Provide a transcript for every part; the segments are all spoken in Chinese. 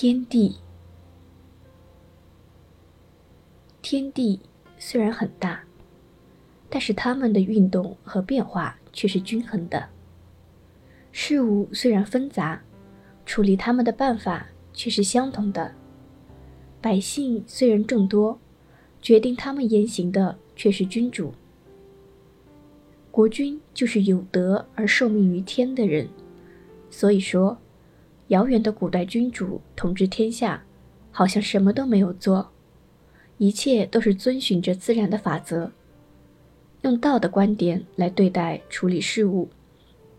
天地，天地虽然很大，但是它们的运动和变化却是均衡的。事物虽然纷杂，处理它们的办法却是相同的。百姓虽然众多，决定他们言行的却是君主。国君就是有德而受命于天的人，所以说。遥远的古代君主统治天下，好像什么都没有做，一切都是遵循着自然的法则。用道的观点来对待处理事物，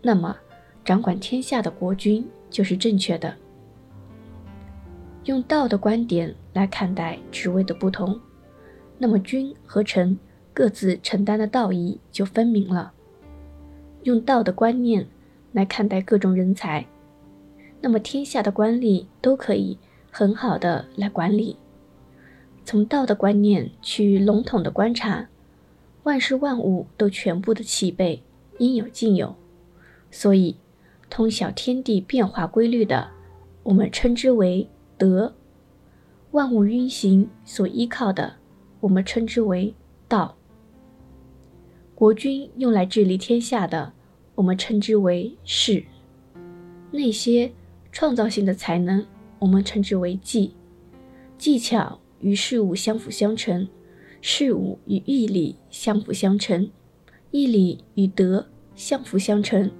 那么掌管天下的国君就是正确的。用道的观点来看待职位的不同，那么君和臣各自承担的道义就分明了。用道的观念来看待各种人才。那么天下的官吏都可以很好的来管理。从道的观念去笼统的观察，万事万物都全部的齐备，应有尽有，所以通晓天地变化规律的，我们称之为德；万物运行所依靠的，我们称之为道；国君用来治理天下的，我们称之为势。那些。创造性的才能，我们称之为技；技巧与事物相辅相成，事物与义理相辅相成，义理与德相辅相成，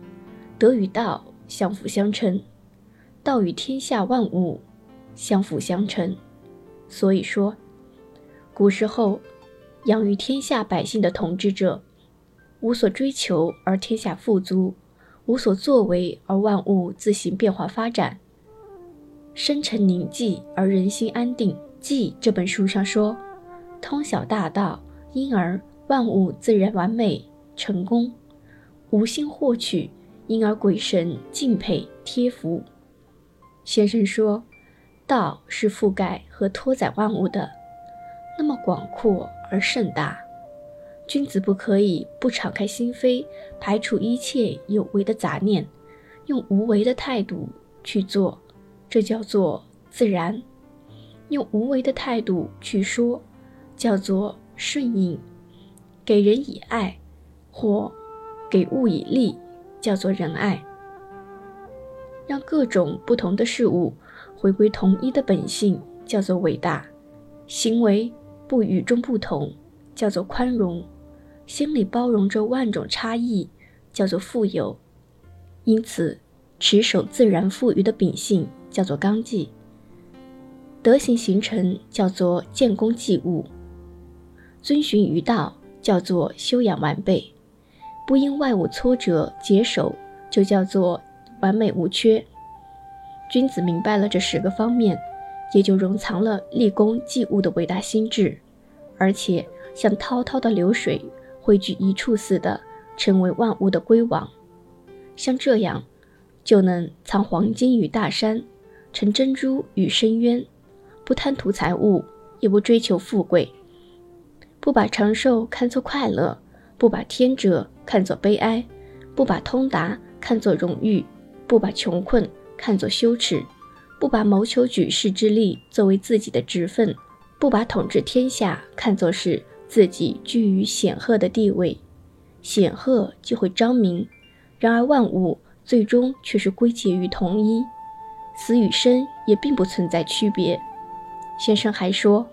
德与道相辅相成，道与天下万物相辅相成。所以说，古时候养育天下百姓的统治者，无所追求而天下富足。无所作为而万物自行变化发展，深沉宁静而人心安定。记这本书上说，通晓大道，因而万物自然完美成功；无心获取，因而鬼神敬佩贴服。先生说，道是覆盖和托载万物的，那么广阔而盛大。君子不可以不敞开心扉，排除一切有为的杂念，用无为的态度去做，这叫做自然；用无为的态度去说，叫做顺应；给人以爱，或给物以利，叫做仁爱。让各种不同的事物回归同一的本性，叫做伟大；行为不与众不同，叫做宽容。心里包容着万种差异，叫做富有；因此，持守自然赋予的秉性，叫做刚纪；德行形成，叫做建功济物；遵循于道，叫做修养完备；不因外物挫折解手，就叫做完美无缺。君子明白了这十个方面，也就容藏了立功济物的伟大心智，而且像滔滔的流水。汇聚一处似的，成为万物的归王。像这样，就能藏黄金与大山，沉珍珠与深渊，不贪图财物，也不追求富贵，不把长寿看作快乐，不把天者看作悲哀，不把通达看作荣誉，不把穷困看作羞耻，不把谋求举世之利作为自己的职分，不把统治天下看作是。自己居于显赫的地位，显赫就会彰明；然而万物最终却是归结于同一，死与生也并不存在区别。先生还说，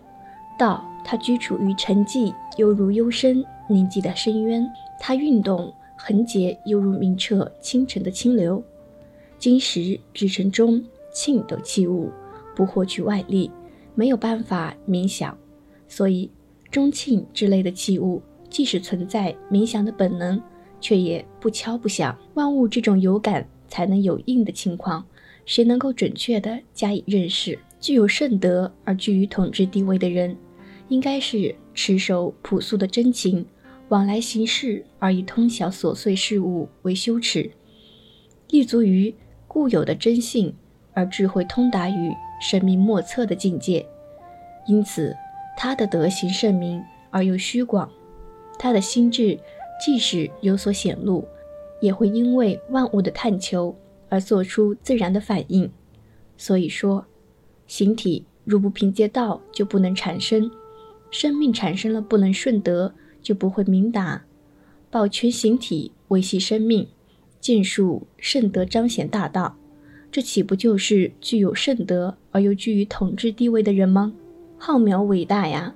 道它居处于沉寂，犹如幽深宁静的深渊；它运动横结，犹如明澈清晨的清流。金石制成中磬斗器物，不获取外力，没有办法冥想，所以。钟磬之类的器物，即使存在冥想的本能，却也不敲不响。万物这种有感才能有应的情况，谁能够准确地加以认识？具有圣德而居于统治地位的人，应该是持守朴素的真情，往来行事而以通晓琐碎事物为羞耻，立足于固有的真性，而智慧通达于神明莫测的境界。因此。他的德行甚明而又虚广，他的心智即使有所显露，也会因为万物的探求而做出自然的反应。所以说，形体如不凭借道，就不能产生；生命产生了，不能顺德，就不会明达。保全形体，维系生命，尽数圣德，彰显大道，这岂不就是具有圣德而又居于统治地位的人吗？浩渺伟大呀！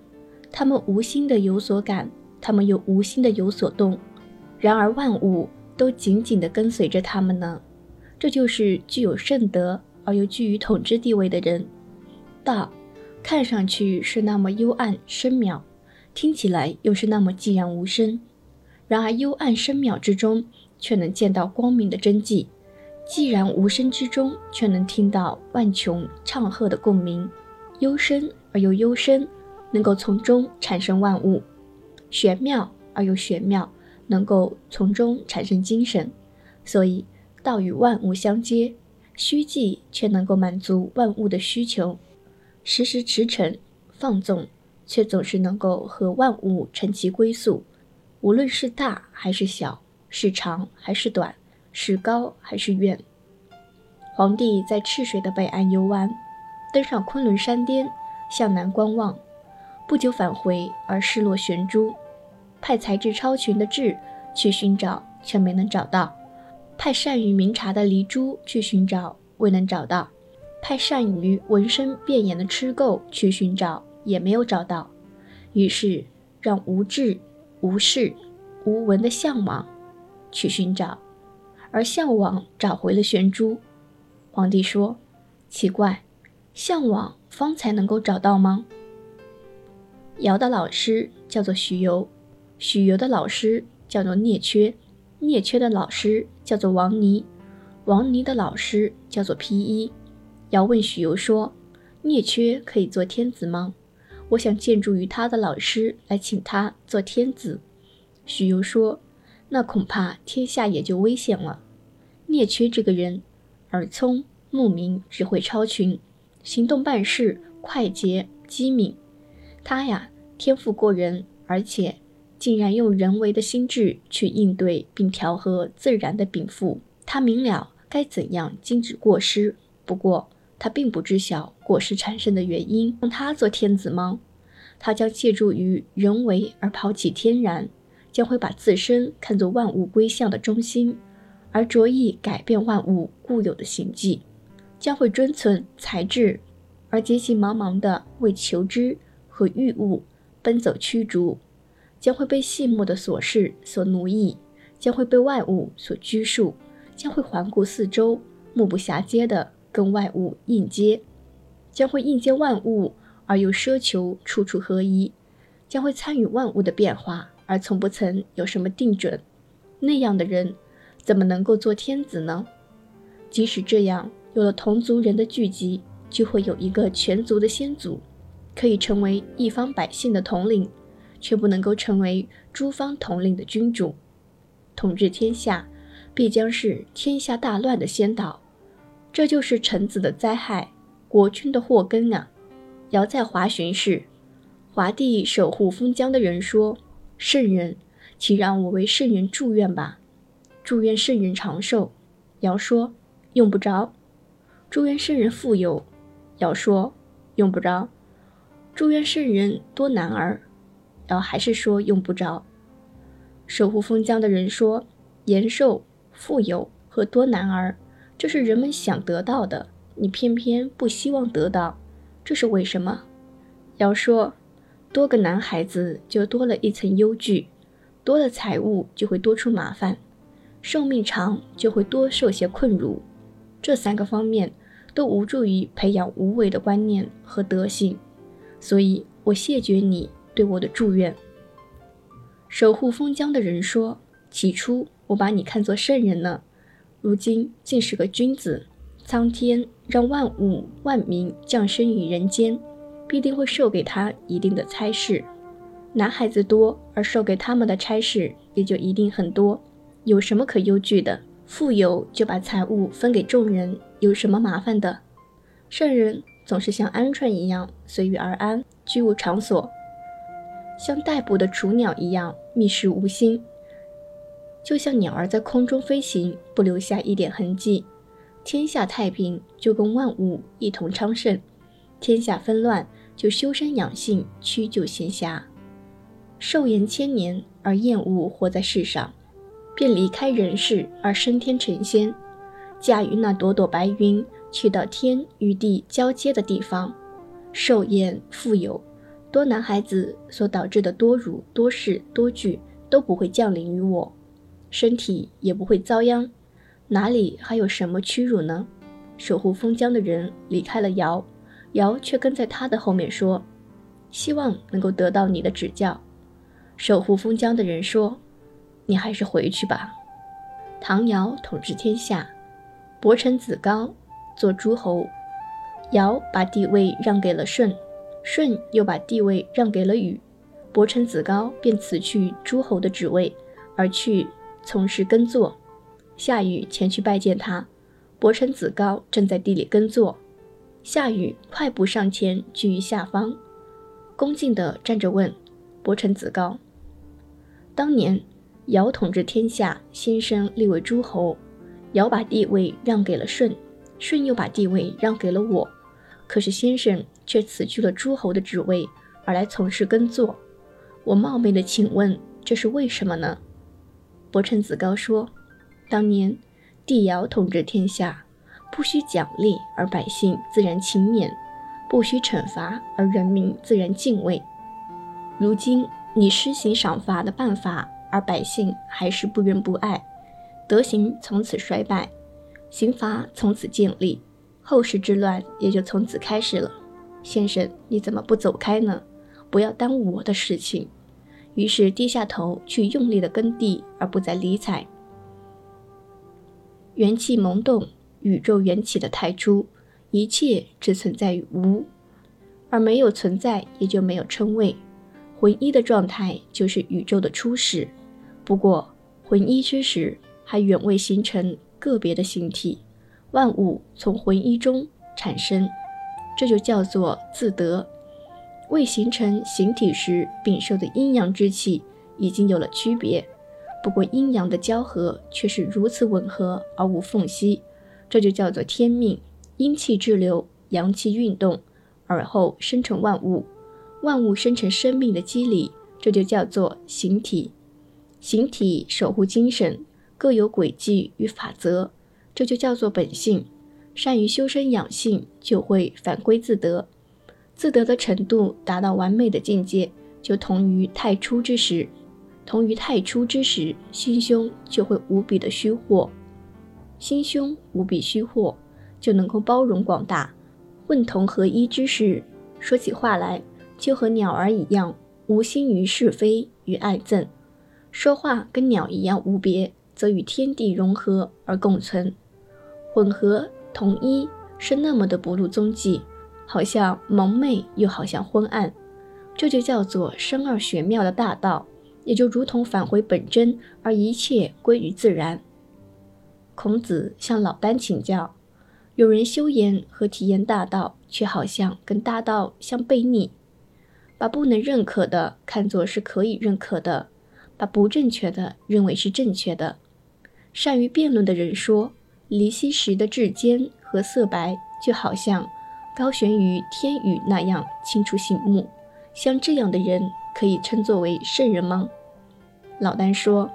他们无心的有所感，他们又无心的有所动，然而万物都紧紧地跟随着他们呢。这就是具有圣德而又居于统治地位的人。道，看上去是那么幽暗深渺，听起来又是那么寂然无声。然而幽暗深渺之中，却能见到光明的真迹；寂然无声之中，却能听到万穷唱和的共鸣。幽深而又幽深，能够从中产生万物；玄妙而又玄妙，能够从中产生精神。所以道与万物相接，虚寂却能够满足万物的需求；时时驰骋放纵，却总是能够和万物成其归宿。无论是大还是小，是长还是短，是高还是远，皇帝在赤水的北岸游玩，登上昆仑山巅，向南观望，不久返回而失落玄珠，派才智超群的智去寻找，却没能找到；派善于明察的黎珠去寻找，未能找到；派善于闻声辨眼的痴垢去寻找，也没有找到。于是让无智。无视、无闻的向往，去寻找，而向往找回了玄珠。皇帝说：“奇怪，向往方才能够找到吗？”尧的老师叫做许由，许由的老师叫做聂缺，聂缺的老师叫做王尼，王尼的老师叫做披衣。尧问许由说：“聂缺可以做天子吗？”我想借助于他的老师来请他做天子。许攸说：“那恐怕天下也就危险了。”聂缺这个人耳聪目明，智慧超群，行动办事快捷机敏。他呀，天赋过人，而且竟然用人为的心智去应对并调和自然的禀赋。他明了该怎样禁止过失。不过，他并不知晓过失产生的原因，让他做天子吗？他将借助于人为而抛弃天然，将会把自身看作万物归向的中心，而着意改变万物固有的形迹，将会遵存才智，而急急忙忙地为求知和欲物奔走驱逐，将会被细末的琐事所奴役，将会被外物所拘束，将会环顾四周，目不暇接地。跟外物应接，将会应接万物而又奢求处处合一，将会参与万物的变化而从不曾有什么定准。那样的人怎么能够做天子呢？即使这样，有了同族人的聚集，就会有一个全族的先祖，可以成为一方百姓的统领，却不能够成为诸方统领的君主。统治天下，必将是天下大乱的先导。这就是臣子的灾害，国君的祸根啊！尧在华巡视，华帝守护封疆的人说：“圣人，请让我为圣人祝愿吧，祝愿圣人长寿。”尧说：“用不着。”祝愿圣人富有。尧说：“用不着。”祝愿圣人多男儿。尧还是说：“用不着。”守护封疆的人说：“延寿、富有和多男儿。”这是人们想得到的，你偏偏不希望得到，这是为什么？要说，多个男孩子就多了一层忧惧，多了财物就会多出麻烦，寿命长就会多受些困辱，这三个方面都无助于培养无为的观念和德行，所以我谢绝你对我的祝愿。守护封疆的人说：“起初我把你看作圣人呢。”如今竟是个君子，苍天让万物万民降生于人间，必定会授给他一定的差事。男孩子多，而授给他们的差事也就一定很多。有什么可忧惧的？富有就把财物分给众人，有什么麻烦的？圣人总是像鹌鹑一样随遇而安，居无场所；像待捕的雏鸟一样觅食无心。就像鸟儿在空中飞行，不留下一点痕迹，天下太平，就跟万物一同昌盛。天下纷乱，就修身养性，屈就闲暇。寿延千年而厌恶活在世上，便离开人世而升天成仙，驾驭那朵朵白云，去到天与地交接的地方。寿延富有，多男孩子所导致的多辱、多事、多惧都不会降临于我，身体也不会遭殃，哪里还有什么屈辱呢？守护封疆的人离开了尧，尧却跟在他的后面说：“希望能够得到你的指教。”守护封疆的人说：“你还是回去吧。”唐尧统治天下，伯承子高做诸侯，尧把帝位让给了舜，舜又把帝位让给了禹，伯承子高便辞去诸侯的职位，而去从事耕作。夏禹前去拜见他，伯承子高正在地里耕作，夏禹快步上前，居于下方，恭敬地站着问伯承子高。当年，尧统治天下，先生立为诸侯。尧把地位让给了舜，舜又把地位让给了我。可是先生却辞去了诸侯的职位，而来从事耕作。我冒昧的请问，这是为什么呢？伯承子高说：“当年帝尧统治天下，不需奖励而百姓自然勤勉，不需惩罚而人民自然敬畏。如今。”你施行赏罚的办法，而百姓还是不仁不爱，德行从此衰败，刑罚从此建立，后世之乱也就从此开始了。先生，你怎么不走开呢？不要耽误我的事情。于是低下头去用力的耕地，而不再理睬。元气萌动，宇宙缘起的太初，一切只存在于无，而没有存在，也就没有称谓。浑一的状态就是宇宙的初始，不过浑一之时还远未形成个别的形体，万物从魂一中产生，这就叫做自得。未形成形体时禀受的阴阳之气已经有了区别，不过阴阳的交合却是如此吻合而无缝隙，这就叫做天命。阴气滞留，阳气运动，而后生成万物。万物生成生命的机理，这就叫做形体。形体守护精神，各有轨迹与法则，这就叫做本性。善于修身养性，就会反归自得。自得的程度达到完美的境界，就同于太初之时。同于太初之时，心胸就会无比的虚获。心胸无比虚获，就能够包容广大，混同合一之时，说起话来。就和鸟儿一样，无心于是非与爱憎，说话跟鸟一样无别，则与天地融合而共存，混合统一是那么的不露踪迹，好像蒙昧又好像昏暗，这就叫做生而玄妙的大道，也就如同返回本真，而一切归于自然。孔子向老聃请教，有人修言和体验大道，却好像跟大道相背逆。把不能认可的看作是可以认可的，把不正确的认为是正确的。善于辩论的人说：“离析时的质坚和色白，就好像高悬于天宇那样清楚醒目。像这样的人，可以称作为圣人吗？”老丹说：“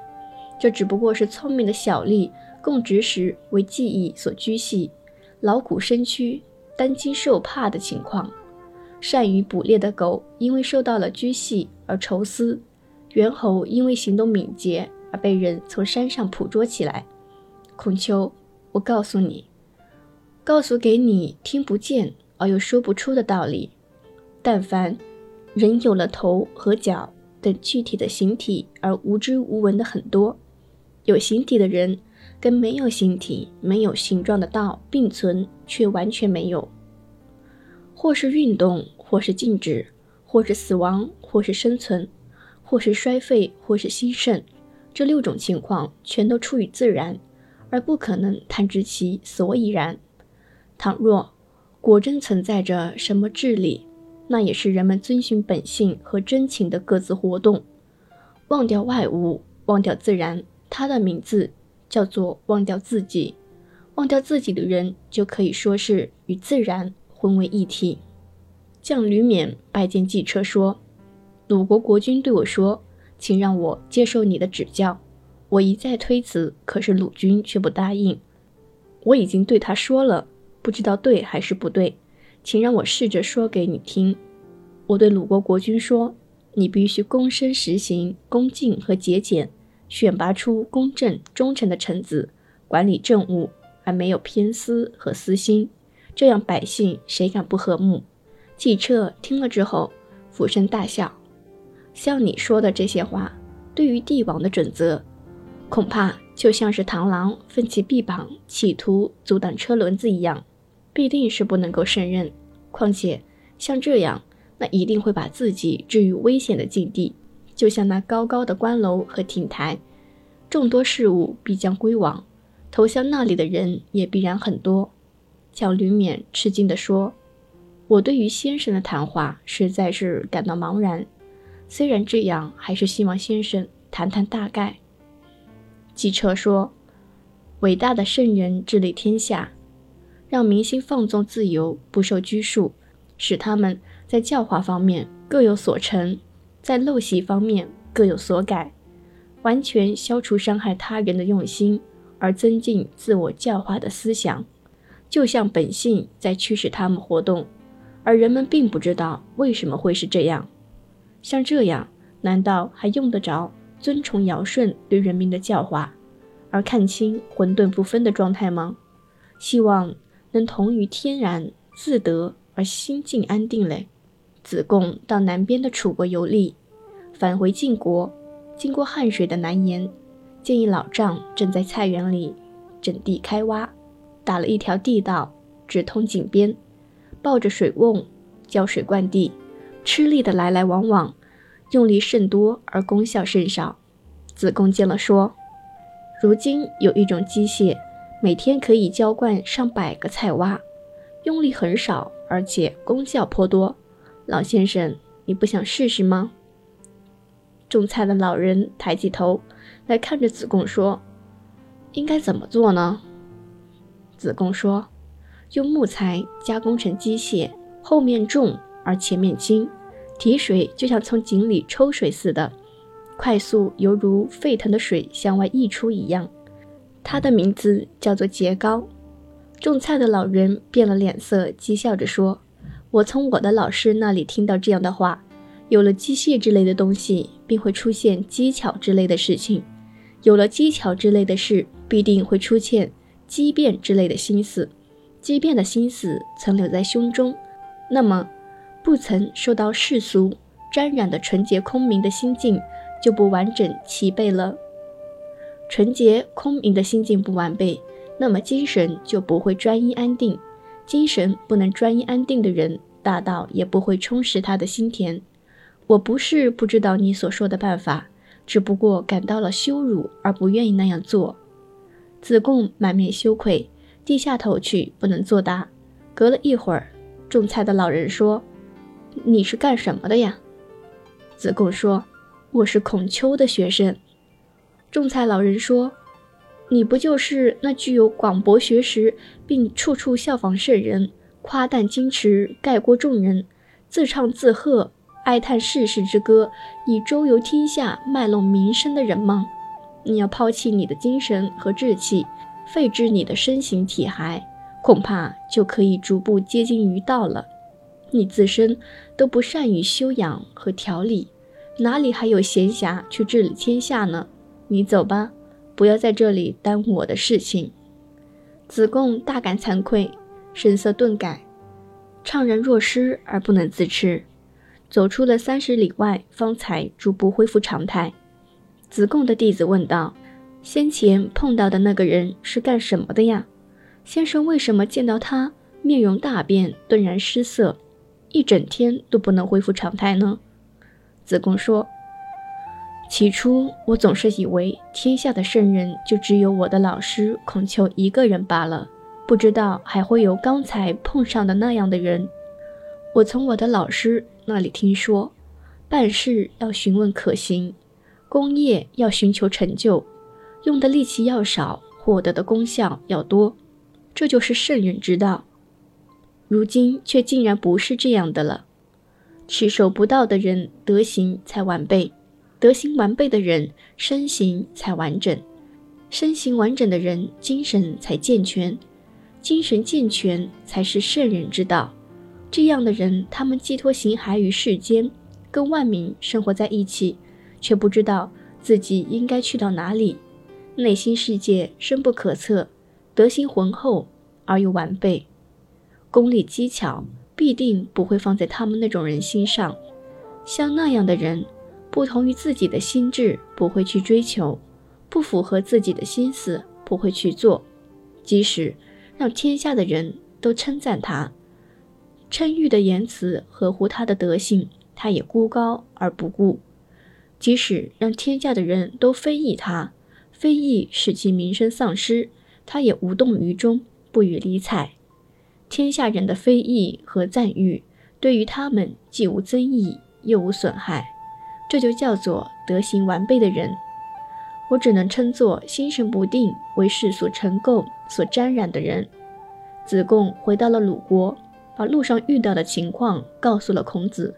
这只不过是聪明的小吏供职时为记忆所拘系，劳苦身躯，担惊受怕的情况。”善于捕猎的狗，因为受到了拘系而愁思；猿猴因为行动敏捷而被人从山上捕捉起来。孔丘，我告诉你，告诉给你听不见而又说不出的道理。但凡人有了头和脚等具体的形体而无知无闻的很多，有形体的人跟没有形体、没有形状的道并存，却完全没有。或是运动，或是静止，或是死亡，或是生存，或是衰废，或是兴盛，这六种情况全都出于自然，而不可能探知其所以然。倘若果真存在着什么智理，那也是人们遵循本性和真情的各自活动，忘掉外物，忘掉自然，它的名字叫做忘掉自己。忘掉自己的人，就可以说是与自然。混为一体。将吕冕拜见季车说：“鲁国国君对我说，请让我接受你的指教。我一再推辞，可是鲁君却不答应。我已经对他说了，不知道对还是不对，请让我试着说给你听。我对鲁国国君说，你必须躬身实行恭敬和节俭，选拔出公正忠诚的臣子，管理政务。”而没有偏私和私心，这样百姓谁敢不和睦？季彻听了之后，俯身大笑。像你说的这些话，对于帝王的准则，恐怕就像是螳螂奋起臂膀，企图阻挡车轮子一样，必定是不能够胜任。况且像这样，那一定会把自己置于危险的境地。就像那高高的关楼和亭台，众多事物必将归往。投向那里的人也必然很多。蒋吕冕吃惊地说：“我对于先生的谈话实在是感到茫然。虽然这样，还是希望先生谈谈大概。”季车说：“伟大的圣人治理天下，让民心放纵自由，不受拘束，使他们在教化方面各有所成，在陋习方面各有所改，完全消除伤害他人的用心。”而增进自我教化的思想，就像本性在驱使他们活动，而人们并不知道为什么会是这样。像这样，难道还用得着尊崇尧舜对人民的教化，而看清混沌不分的状态吗？希望能同于天然自得而心境安定嘞。子贡到南边的楚国游历，返回晋国，经过汉水的南沿。见一老丈正在菜园里整地开挖，打了一条地道，直通井边，抱着水瓮浇水灌地，吃力的来来往往，用力甚多而功效甚少。子贡见了说：“如今有一种机械，每天可以浇灌上百个菜洼，用力很少，而且功效颇多。老先生，你不想试试吗？”种菜的老人抬起头。来看着子贡说：“应该怎么做呢？”子贡说：“用木材加工成机械，后面重而前面轻，提水就像从井里抽水似的，快速犹如沸腾的水向外溢出一样。它的名字叫做节高。”种菜的老人变了脸色，讥笑着说：“我从我的老师那里听到这样的话，有了机械之类的东西，便会出现机巧之类的事情。”有了机巧之类的事，必定会出现机变之类的心思。机变的心思曾留在胸中，那么不曾受到世俗沾染的纯洁空明的心境就不完整齐备了。纯洁空明的心境不完备，那么精神就不会专一安定。精神不能专一安定的人，大道也不会充实他的心田。我不是不知道你所说的办法。只不过感到了羞辱，而不愿意那样做。子贡满面羞愧，低下头去，不能作答。隔了一会儿，种菜的老人说：“你是干什么的呀？”子贡说：“我是孔丘的学生。”种菜老人说：“你不就是那具有广博学识，并处处效仿圣人，夸诞矜持，盖过众人，自唱自和？”哀叹世事之歌，以周游天下、卖弄名声的人吗？你要抛弃你的精神和志气，废置你的身形体骸，恐怕就可以逐步接近于道了。你自身都不善于修养和调理，哪里还有闲暇去治理天下呢？你走吧，不要在这里耽误我的事情。子贡大感惭愧，神色顿改，怅然若失而不能自持。走出了三十里外，方才逐步恢复常态。子贡的弟子问道：“先前碰到的那个人是干什么的呀？先生为什么见到他面容大变，顿然失色，一整天都不能恢复常态呢？”子贡说：“起初我总是以为天下的圣人就只有我的老师孔丘一个人罢了，不知道还会有刚才碰上的那样的人。我从我的老师。”那里听说，办事要询问可行，功业要寻求成就，用的力气要少，获得的功效要多，这就是圣人之道。如今却竟然不是这样的了。持守不道的人，德行才完备；德行完备的人，身形才完整；身形完整的人，精神才健全；精神健全，才是圣人之道。这样的人，他们寄托形骸于世间，跟万民生活在一起，却不知道自己应该去到哪里。内心世界深不可测，德行浑厚而又完备，功利技巧。必定不会放在他们那种人心上。像那样的人，不同于自己的心智，不会去追求；不符合自己的心思，不会去做。即使让天下的人都称赞他，称誉的言辞合乎他的德性，他也孤高而不顾；即使让天下的人都非议他，非议使其名声丧失，他也无动于衷，不予理睬。天下人的非议和赞誉，对于他们既无增益，又无损害，这就叫做德行完备的人。我只能称作心神不定、为世所尘垢所沾染的人。子贡回到了鲁国，把路上遇到的情况告诉了孔子。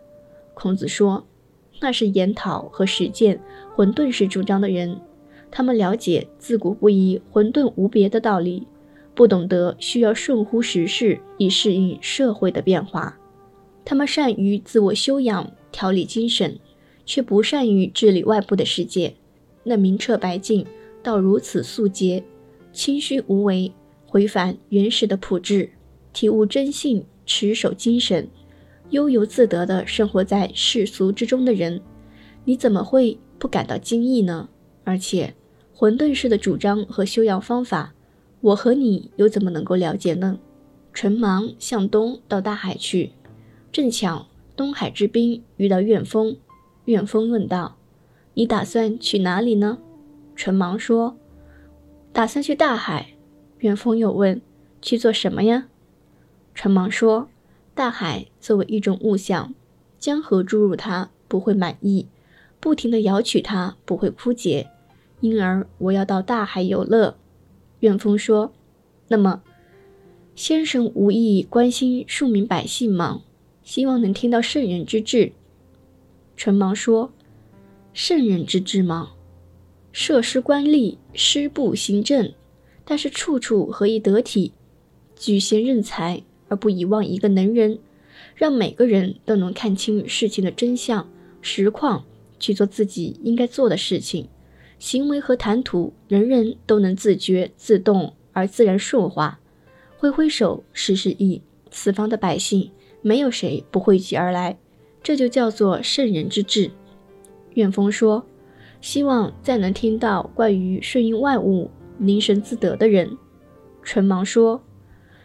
孔子说：“那是研讨和实践混沌式主张的人，他们了解自古不移、混沌无别的道理。”不懂得需要顺乎时势以适应社会的变化，他们善于自我修养、调理精神，却不善于治理外部的世界。那明澈白净到如此素洁、清虚无为，回返原始的朴质，体悟真性、持守精神，悠游自得地生活在世俗之中的人，你怎么会不感到惊异呢？而且，混沌式的主张和修养方法。我和你又怎么能够了解呢？唇芒向东到大海去，正巧东海之滨遇到怨风。怨风问道：“你打算去哪里呢？”唇芒说：“打算去大海。”怨风又问：“去做什么呀？”唇芒说：“大海作为一种物象，江河注入它不会满意，不停地舀取它不会枯竭，因而我要到大海游乐。”怨风说：“那么，先生无意关心庶民百姓吗？希望能听到圣人之志。”唇芒说：“圣人之志吗？设施官吏，施部行政，但是处处合宜得体，举贤任才，而不遗忘一个能人，让每个人都能看清事情的真相实况，去做自己应该做的事情。”行为和谈吐，人人都能自觉、自动而自然顺滑。挥挥手，示示意，四方的百姓没有谁不汇集而来，这就叫做圣人之治。怨风说：“希望再能听到关于顺应万物、凝神自得的人。”唇芒说：“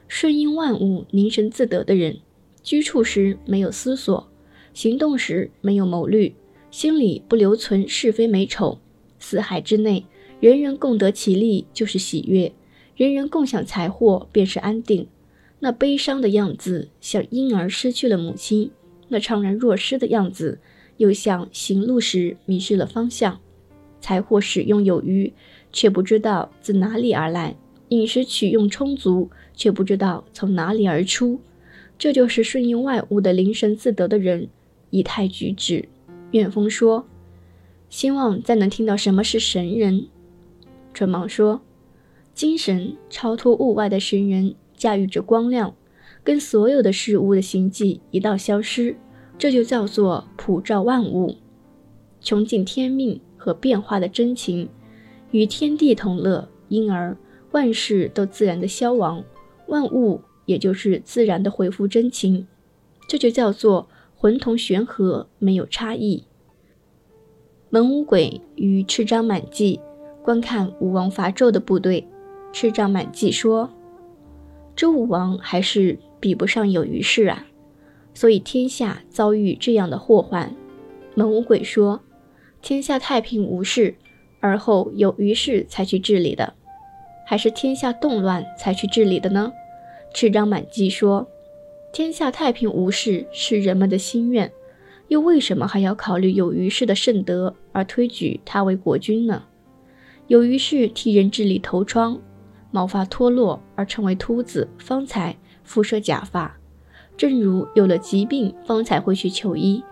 顺应万物、凝神自得的人，居处时没有思索，行动时没有谋虑，心里不留存是非美丑。”四海之内，人人共得其利就是喜悦，人人共享财货便是安定。那悲伤的样子，像婴儿失去了母亲；那怅然若失的样子，又像行路时迷失了方向。财货使用有余，却不知道自哪里而来；饮食取用充足，却不知道从哪里而出。这就是顺应万物的灵神自得的人，以态举止。远风说。希望再能听到什么是神人。春芒说：“精神超脱物外的神人，驾驭着光亮，跟所有的事物的形迹一道消失，这就叫做普照万物，穷尽天命和变化的真情，与天地同乐，因而万事都自然的消亡，万物也就是自然的恢复真情，这就叫做浑同玄合，没有差异。”蒙武鬼与赤章满记观看武王伐纣的部队，赤章满记说：“周武王还是比不上有虞氏啊，所以天下遭遇这样的祸患。”蒙武鬼说：“天下太平无事，而后有虞氏才去治理的，还是天下动乱才去治理的呢？”赤章满记说：“天下太平无事是人们的心愿。”又为什么还要考虑有虞氏的圣德而推举他为国君呢？有虞氏替人治理头疮，毛发脱落而成为秃子，方才敷设假发，正如有了疾病方才会去求医，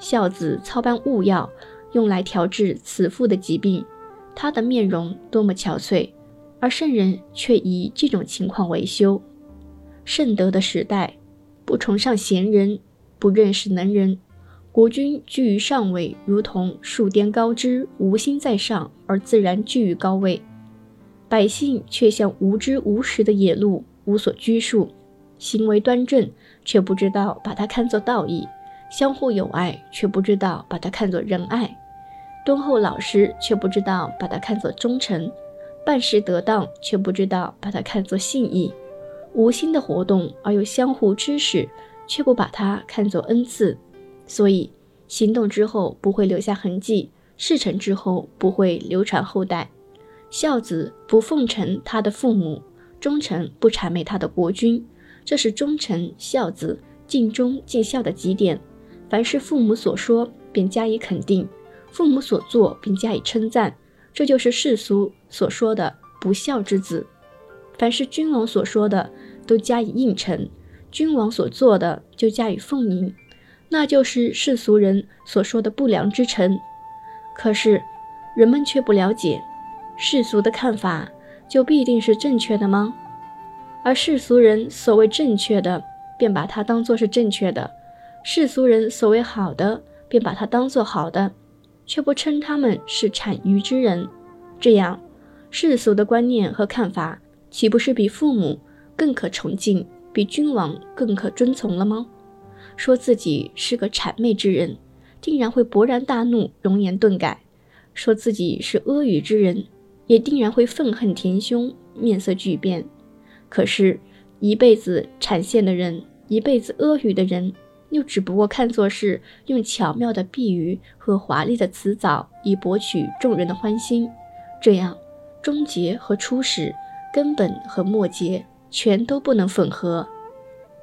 孝子操办物药，用来调治此妇的疾病，他的面容多么憔悴，而圣人却以这种情况为修。圣德的时代，不崇尚贤人，不认识能人，国君居于上位，如同树巅高枝，无心在上，而自然居于高位；百姓却像无知无识的野鹿，无所拘束，行为端正，却不知道把它看作道义；相互友爱，却不知道把它看作仁爱；敦厚老实，却不知道把它看作忠诚；办事得当，却不知道把它看作信义。无心的活动，而又相互支持，却不把它看作恩赐，所以行动之后不会留下痕迹，事成之后不会流传后代。孝子不奉承他的父母，忠臣不谄媚他的国君，这是忠臣孝子尽忠尽孝的极点。凡是父母所说，便加以肯定；父母所做，便加以称赞。这就是世俗所说的不孝之子。凡是君王所说的，都加以应承；君王所做的，就加以奉迎，那就是世俗人所说的不良之臣。可是，人们却不了解，世俗的看法就必定是正确的吗？而世俗人所谓正确的，便把它当作是正确的；世俗人所谓好的，便把它当作好的，却不称他们是产愚之人。这样，世俗的观念和看法。岂不是比父母更可崇敬，比君王更可遵从了吗？说自己是个谄媚之人，定然会勃然大怒，容颜顿改；说自己是阿谀之人，也定然会愤恨填胸，面色巨变。可是，一辈子谄陷的人，一辈子阿谀的人，又只不过看作是用巧妙的比喻和华丽的辞藻，以博取众人的欢心。这样，终结和初始。根本和末节全都不能吻合，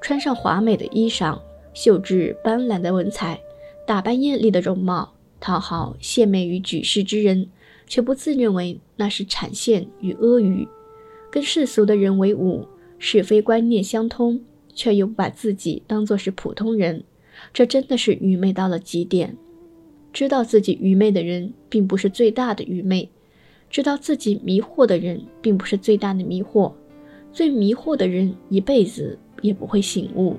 穿上华美的衣裳，绣制斑斓的文采，打扮艳丽的容貌，讨好献媚于举世之人，却不自认为那是产线与阿谀，跟世俗的人为伍，是非观念相通，却又不把自己当作是普通人，这真的是愚昧到了极点。知道自己愚昧的人，并不是最大的愚昧。知道自己迷惑的人，并不是最大的迷惑；最迷惑的人一辈子也不会醒悟；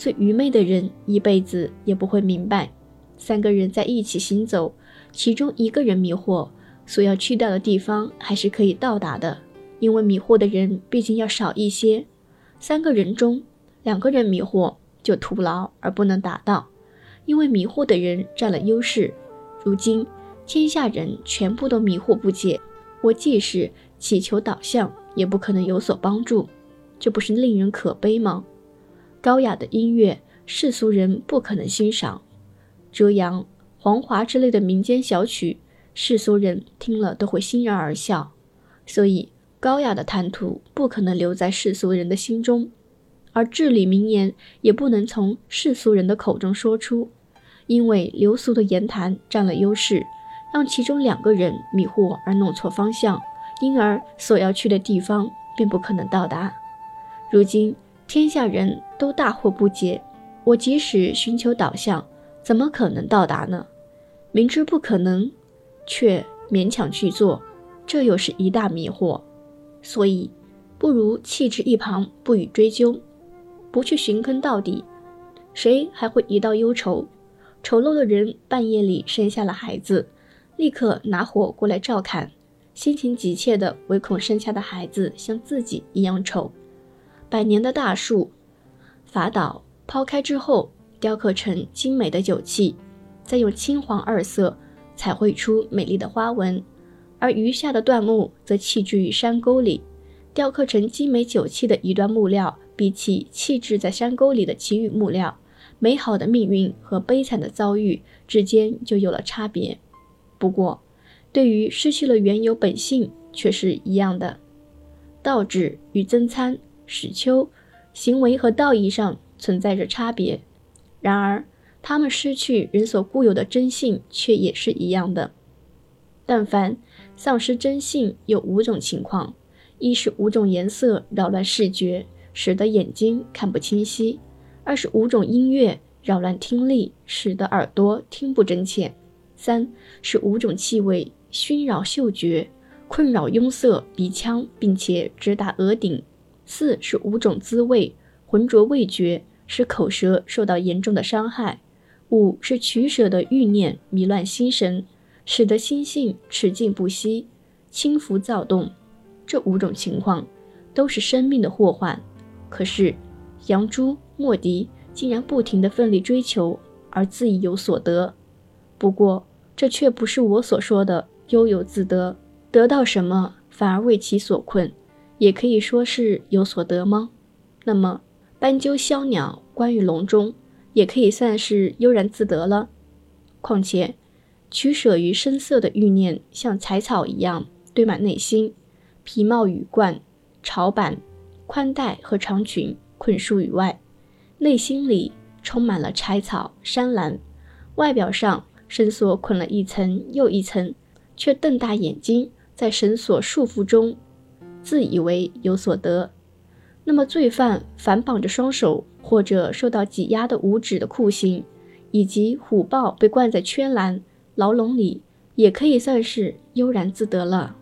最愚昧的人一辈子也不会明白。三个人在一起行走，其中一个人迷惑，所要去到的地方还是可以到达的，因为迷惑的人毕竟要少一些。三个人中，两个人迷惑就徒劳而不能达到，因为迷惑的人占了优势。如今天下人全部都迷惑不解。我即使祈求导向，也不可能有所帮助，这不是令人可悲吗？高雅的音乐，世俗人不可能欣赏；折杨、黄华之类的民间小曲，世俗人听了都会欣然而笑。所以，高雅的谈吐不可能留在世俗人的心中，而至理名言也不能从世俗人的口中说出，因为流俗的言谈占了优势。让其中两个人迷惑而弄错方向，因而所要去的地方便不可能到达。如今天下人都大惑不解，我即使寻求导向，怎么可能到达呢？明知不可能，却勉强去做，这又是一大迷惑。所以，不如弃之一旁，不予追究，不去寻根到底，谁还会一道忧愁？丑陋的人半夜里生下了孩子。立刻拿火过来照看，心情急切的，唯恐生下的孩子像自己一样丑。百年的大树，伐倒抛开之后，雕刻成精美的酒器，再用青黄二色彩绘出美丽的花纹；而余下的断木则弃置于山沟里，雕刻成精美酒器的一段木料，比起弃置在山沟里的其余木料，美好的命运和悲惨的遭遇之间就有了差别。不过，对于失去了原有本性，却是一样的。道指与增参、史丘，行为和道义上存在着差别，然而他们失去人所固有的真性，却也是一样的。但凡丧失真性，有五种情况：一是五种颜色扰乱视觉，使得眼睛看不清晰；二是五种音乐扰乱听力，使得耳朵听不真切；三是五种气味熏扰嗅觉，困扰壅塞鼻腔，并且直达额顶；四是五种滋味浑浊味觉，使口舌受到严重的伤害；五是取舍的欲念迷乱心神，使得心性持静不息，轻浮躁动。这五种情况都是生命的祸患。可是，杨朱、莫迪竟然不停地奋力追求，而自以有所得。不过，这却不是我所说的悠游自得，得到什么反而为其所困，也可以说是有所得吗？那么，斑鸠、枭鸟、关于笼中，也可以算是悠然自得了。况且，取舍于声色的欲念，像柴草一样堆满内心。皮帽、羽冠、朝板、宽带和长裙困束于外，内心里充满了柴草、山岚，外表上绳索捆了一层又一层，却瞪大眼睛，在绳索束缚中，自以为有所得。那么，罪犯反绑着双手，或者受到挤压的五指的酷刑，以及虎豹被关在圈栏牢笼里，也可以算是悠然自得了。